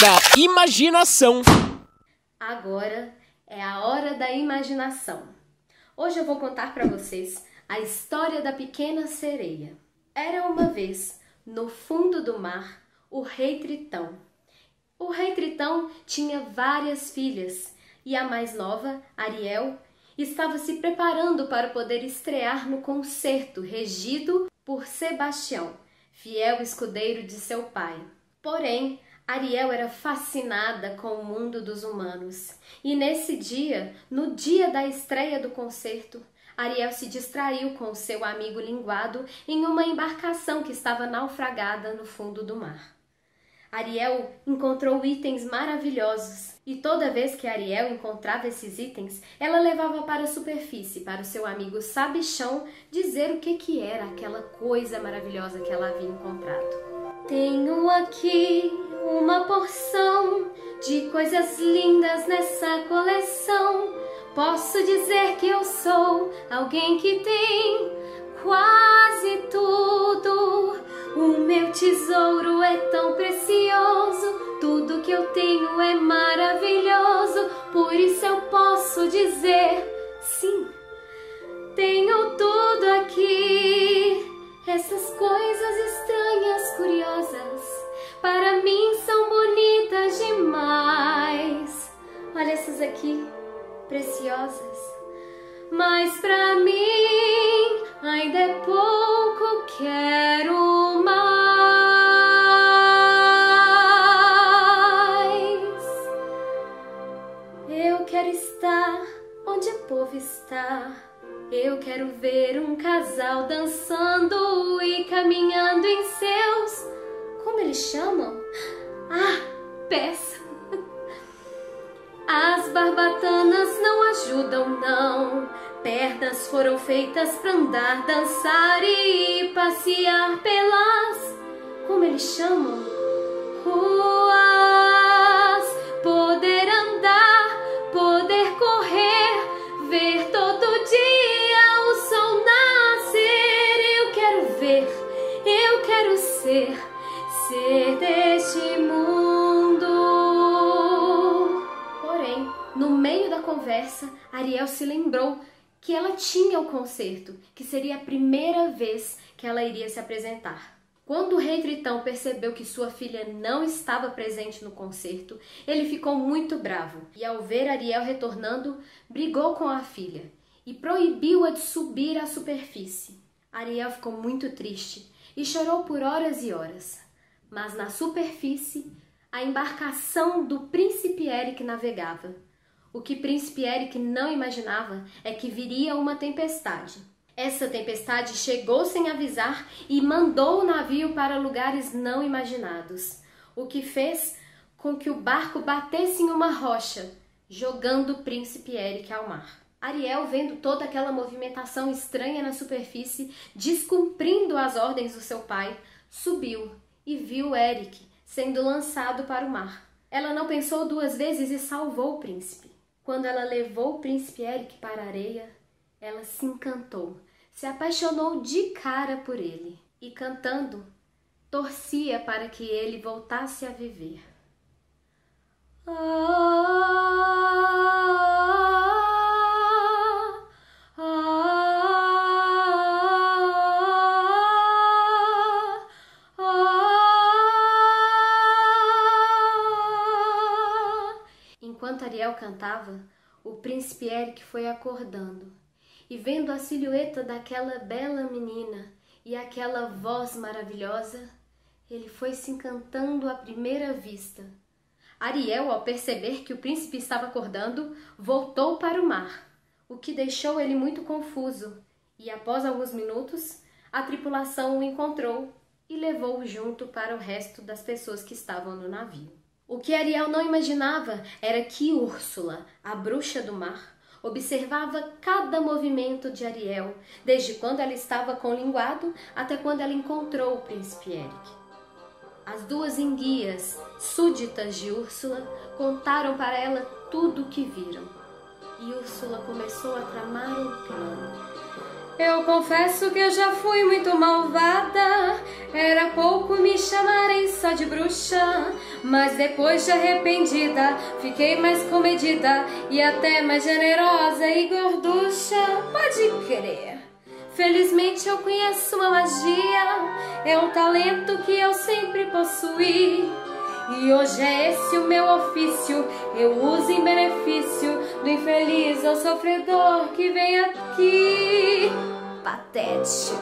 da imaginação. Agora é a hora da imaginação. Hoje eu vou contar para vocês a história da pequena sereia. Era uma vez, no fundo do mar, o rei Tritão. O rei Tritão tinha várias filhas e a mais nova, Ariel, estava se preparando para poder estrear no concerto regido por Sebastião, fiel escudeiro de seu pai. Porém, Ariel era fascinada com o mundo dos humanos. E nesse dia, no dia da estreia do concerto, Ariel se distraiu com seu amigo linguado em uma embarcação que estava naufragada no fundo do mar. Ariel encontrou itens maravilhosos e toda vez que Ariel encontrava esses itens, ela levava para a superfície para o seu amigo Sabichão dizer o que, que era aquela coisa maravilhosa que ela havia encontrado. Tenho aqui uma porção de coisas lindas nessa coleção. Posso dizer que eu sou alguém que tem quase tudo. O meu tesouro é tão precioso, tudo que eu tenho é maravilhoso. Por isso eu posso dizer sim, tenho tudo aqui. Essas coisas estranhas, curiosas para mim são bonitas demais. Olha essas aqui, preciosas. Mas para mim ainda é pouco, quero mais. Eu quero estar onde o povo está. Eu quero ver um casal dançando e caminhando em seus como eles chamam? Ah, peça! As barbatanas não ajudam, não. Pernas foram feitas para andar, dançar e passear pelas. Como eles chamam? Ruas. Se lembrou que ela tinha o concerto, que seria a primeira vez que ela iria se apresentar. Quando o rei Tritão percebeu que sua filha não estava presente no concerto, ele ficou muito bravo e, ao ver Ariel retornando, brigou com a filha e proibiu-a de subir à superfície. Ariel ficou muito triste e chorou por horas e horas mas na superfície a embarcação do príncipe Eric navegava. O que príncipe Eric não imaginava é que viria uma tempestade. Essa tempestade chegou sem avisar e mandou o navio para lugares não imaginados, o que fez com que o barco batesse em uma rocha, jogando o príncipe Eric ao mar. Ariel, vendo toda aquela movimentação estranha na superfície, descumprindo as ordens do seu pai, subiu e viu Eric sendo lançado para o mar. Ela não pensou duas vezes e salvou o príncipe. Quando ela levou o príncipe Eric para a areia, ela se encantou, se apaixonou de cara por ele e, cantando, torcia para que ele voltasse a viver. Ah, cantava, o príncipe Eric foi acordando e vendo a silhueta daquela bela menina e aquela voz maravilhosa, ele foi se encantando à primeira vista. Ariel, ao perceber que o príncipe estava acordando, voltou para o mar, o que deixou ele muito confuso, e após alguns minutos, a tripulação o encontrou e levou-o junto para o resto das pessoas que estavam no navio. O que Ariel não imaginava era que Úrsula, a bruxa do mar, observava cada movimento de Ariel, desde quando ela estava com o linguado até quando ela encontrou o príncipe Eric. As duas enguias, súditas de Úrsula, contaram para ela tudo o que viram. E Úrsula começou a tramar um plano. Eu confesso que eu já fui muito malvada. Era pouco me chamarem só de bruxa. Mas depois de arrependida, fiquei mais comedida e até mais generosa e gorducha. Pode crer. Felizmente eu conheço uma magia, é um talento que eu sempre possuí. E hoje é esse o meu ofício, eu uso em benefício do infeliz ou sofredor que vem aqui. Patético.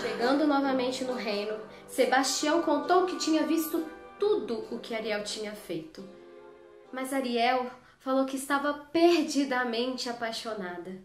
Chegando novamente no reino, Sebastião contou que tinha visto tudo o que Ariel tinha feito. Mas Ariel falou que estava perdidamente apaixonada.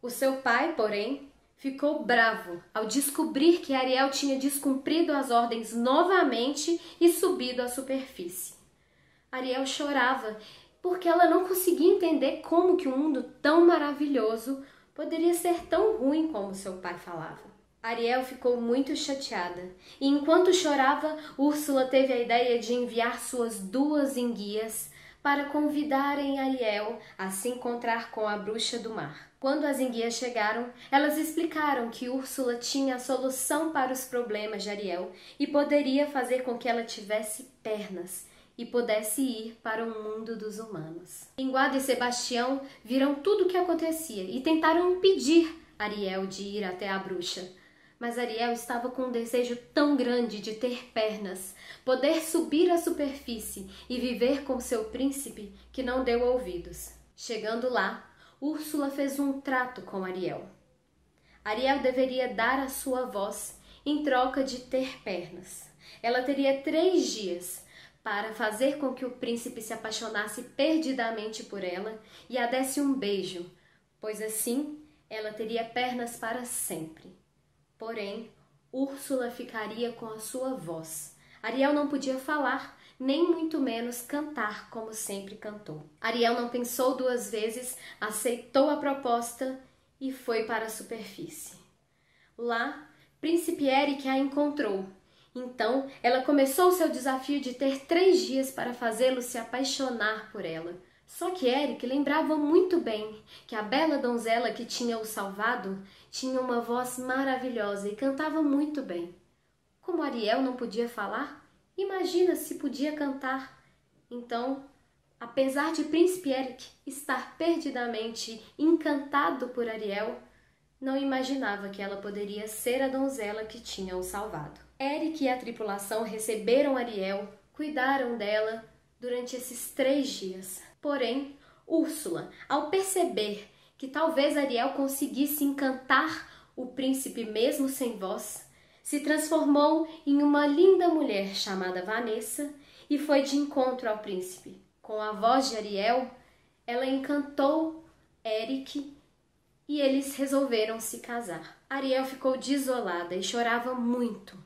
O seu pai, porém, ficou bravo ao descobrir que Ariel tinha descumprido as ordens novamente e subido à superfície. Ariel chorava porque ela não conseguia entender como que um mundo tão maravilhoso poderia ser tão ruim como seu pai falava. Ariel ficou muito chateada e enquanto chorava, Úrsula teve a ideia de enviar suas duas enguias para convidarem Ariel a se encontrar com a bruxa do mar. Quando as enguias chegaram, elas explicaram que Úrsula tinha a solução para os problemas de Ariel e poderia fazer com que ela tivesse pernas e pudesse ir para o mundo dos humanos. Linguado e Sebastião viram tudo o que acontecia e tentaram impedir Ariel de ir até a bruxa. Mas Ariel estava com um desejo tão grande de ter pernas, poder subir à superfície e viver com seu príncipe que não deu ouvidos. Chegando lá, Úrsula fez um trato com Ariel. Ariel deveria dar a sua voz em troca de ter pernas. Ela teria três dias para fazer com que o príncipe se apaixonasse perdidamente por ela e a desse um beijo, pois assim ela teria pernas para sempre. Porém, Úrsula ficaria com a sua voz. Ariel não podia falar, nem muito menos cantar como sempre cantou. Ariel não pensou duas vezes, aceitou a proposta e foi para a superfície. Lá, Príncipe Eric a encontrou. Então, ela começou seu desafio de ter três dias para fazê-lo se apaixonar por ela. Só que Eric lembrava muito bem que a bela donzela que tinha o salvado tinha uma voz maravilhosa e cantava muito bem. Como Ariel não podia falar, imagina se podia cantar. Então, apesar de Príncipe Eric estar perdidamente encantado por Ariel, não imaginava que ela poderia ser a donzela que tinha o salvado. Eric e a tripulação receberam Ariel, cuidaram dela durante esses três dias. Porém, Úrsula, ao perceber que talvez Ariel conseguisse encantar o príncipe mesmo sem voz, se transformou em uma linda mulher chamada Vanessa e foi de encontro ao príncipe. Com a voz de Ariel, ela encantou Eric e eles resolveram se casar. Ariel ficou desolada e chorava muito.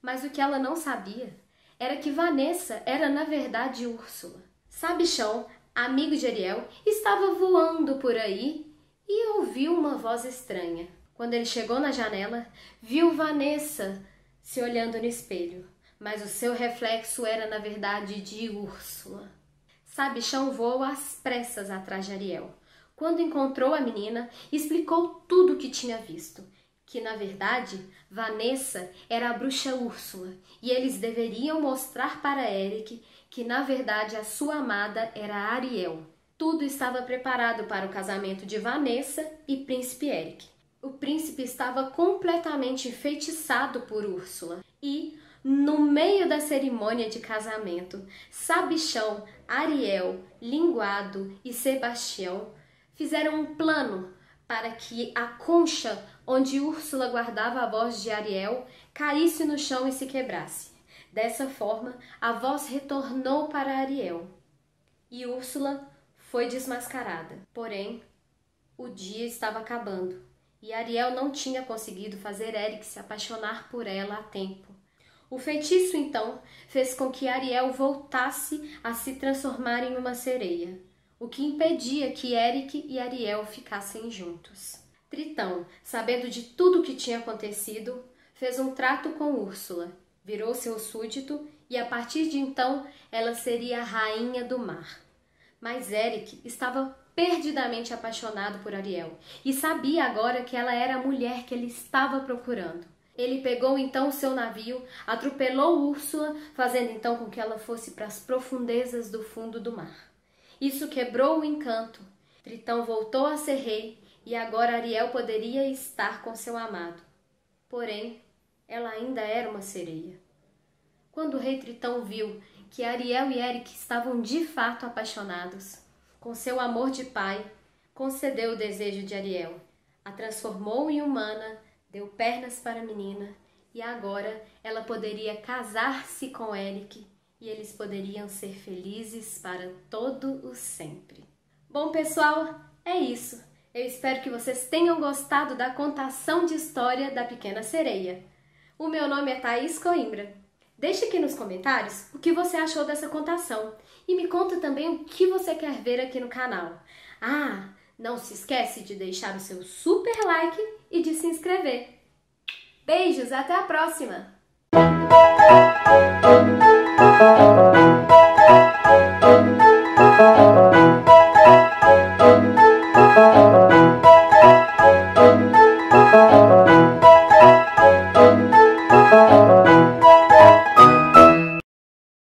Mas o que ela não sabia era que Vanessa era na verdade Úrsula. Sabichão amigo de Ariel, estava voando por aí e ouviu uma voz estranha. Quando ele chegou na janela, viu Vanessa se olhando no espelho, mas o seu reflexo era na verdade de Úrsula. Sabichão voou às pressas atrás de Ariel. Quando encontrou a menina, explicou tudo o que tinha visto que na verdade Vanessa era a bruxa Úrsula e eles deveriam mostrar para Eric que na verdade a sua amada era Ariel. Tudo estava preparado para o casamento de Vanessa e Príncipe Eric. O príncipe estava completamente enfeitiçado por Úrsula e, no meio da cerimônia de casamento, Sabichão, Ariel, Linguado e Sebastião fizeram um plano para que a concha onde Úrsula guardava a voz de Ariel caísse no chão e se quebrasse. Dessa forma, a voz retornou para Ariel e Úrsula foi desmascarada. Porém, o dia estava acabando e Ariel não tinha conseguido fazer Eric se apaixonar por ela a tempo. O feitiço então fez com que Ariel voltasse a se transformar em uma sereia o que impedia que Eric e Ariel ficassem juntos. Tritão, sabendo de tudo o que tinha acontecido, fez um trato com Úrsula, virou seu súdito e a partir de então ela seria a rainha do mar. Mas Eric estava perdidamente apaixonado por Ariel e sabia agora que ela era a mulher que ele estava procurando. Ele pegou então seu navio, atropelou Úrsula, fazendo então com que ela fosse para as profundezas do fundo do mar. Isso quebrou o encanto. Tritão voltou a ser rei e agora Ariel poderia estar com seu amado. Porém, ela ainda era uma sereia. Quando o rei Tritão viu que Ariel e Eric estavam de fato apaixonados, com seu amor de pai, concedeu o desejo de Ariel, a transformou em humana deu pernas para a menina e agora ela poderia casar-se com Eric e eles poderiam ser felizes para todo o sempre. Bom, pessoal, é isso. Eu espero que vocês tenham gostado da contação de história da Pequena Sereia. O meu nome é Thaís Coimbra. Deixe aqui nos comentários o que você achou dessa contação e me conta também o que você quer ver aqui no canal. Ah, não se esquece de deixar o seu super like e de se inscrever. Beijos, até a próxima!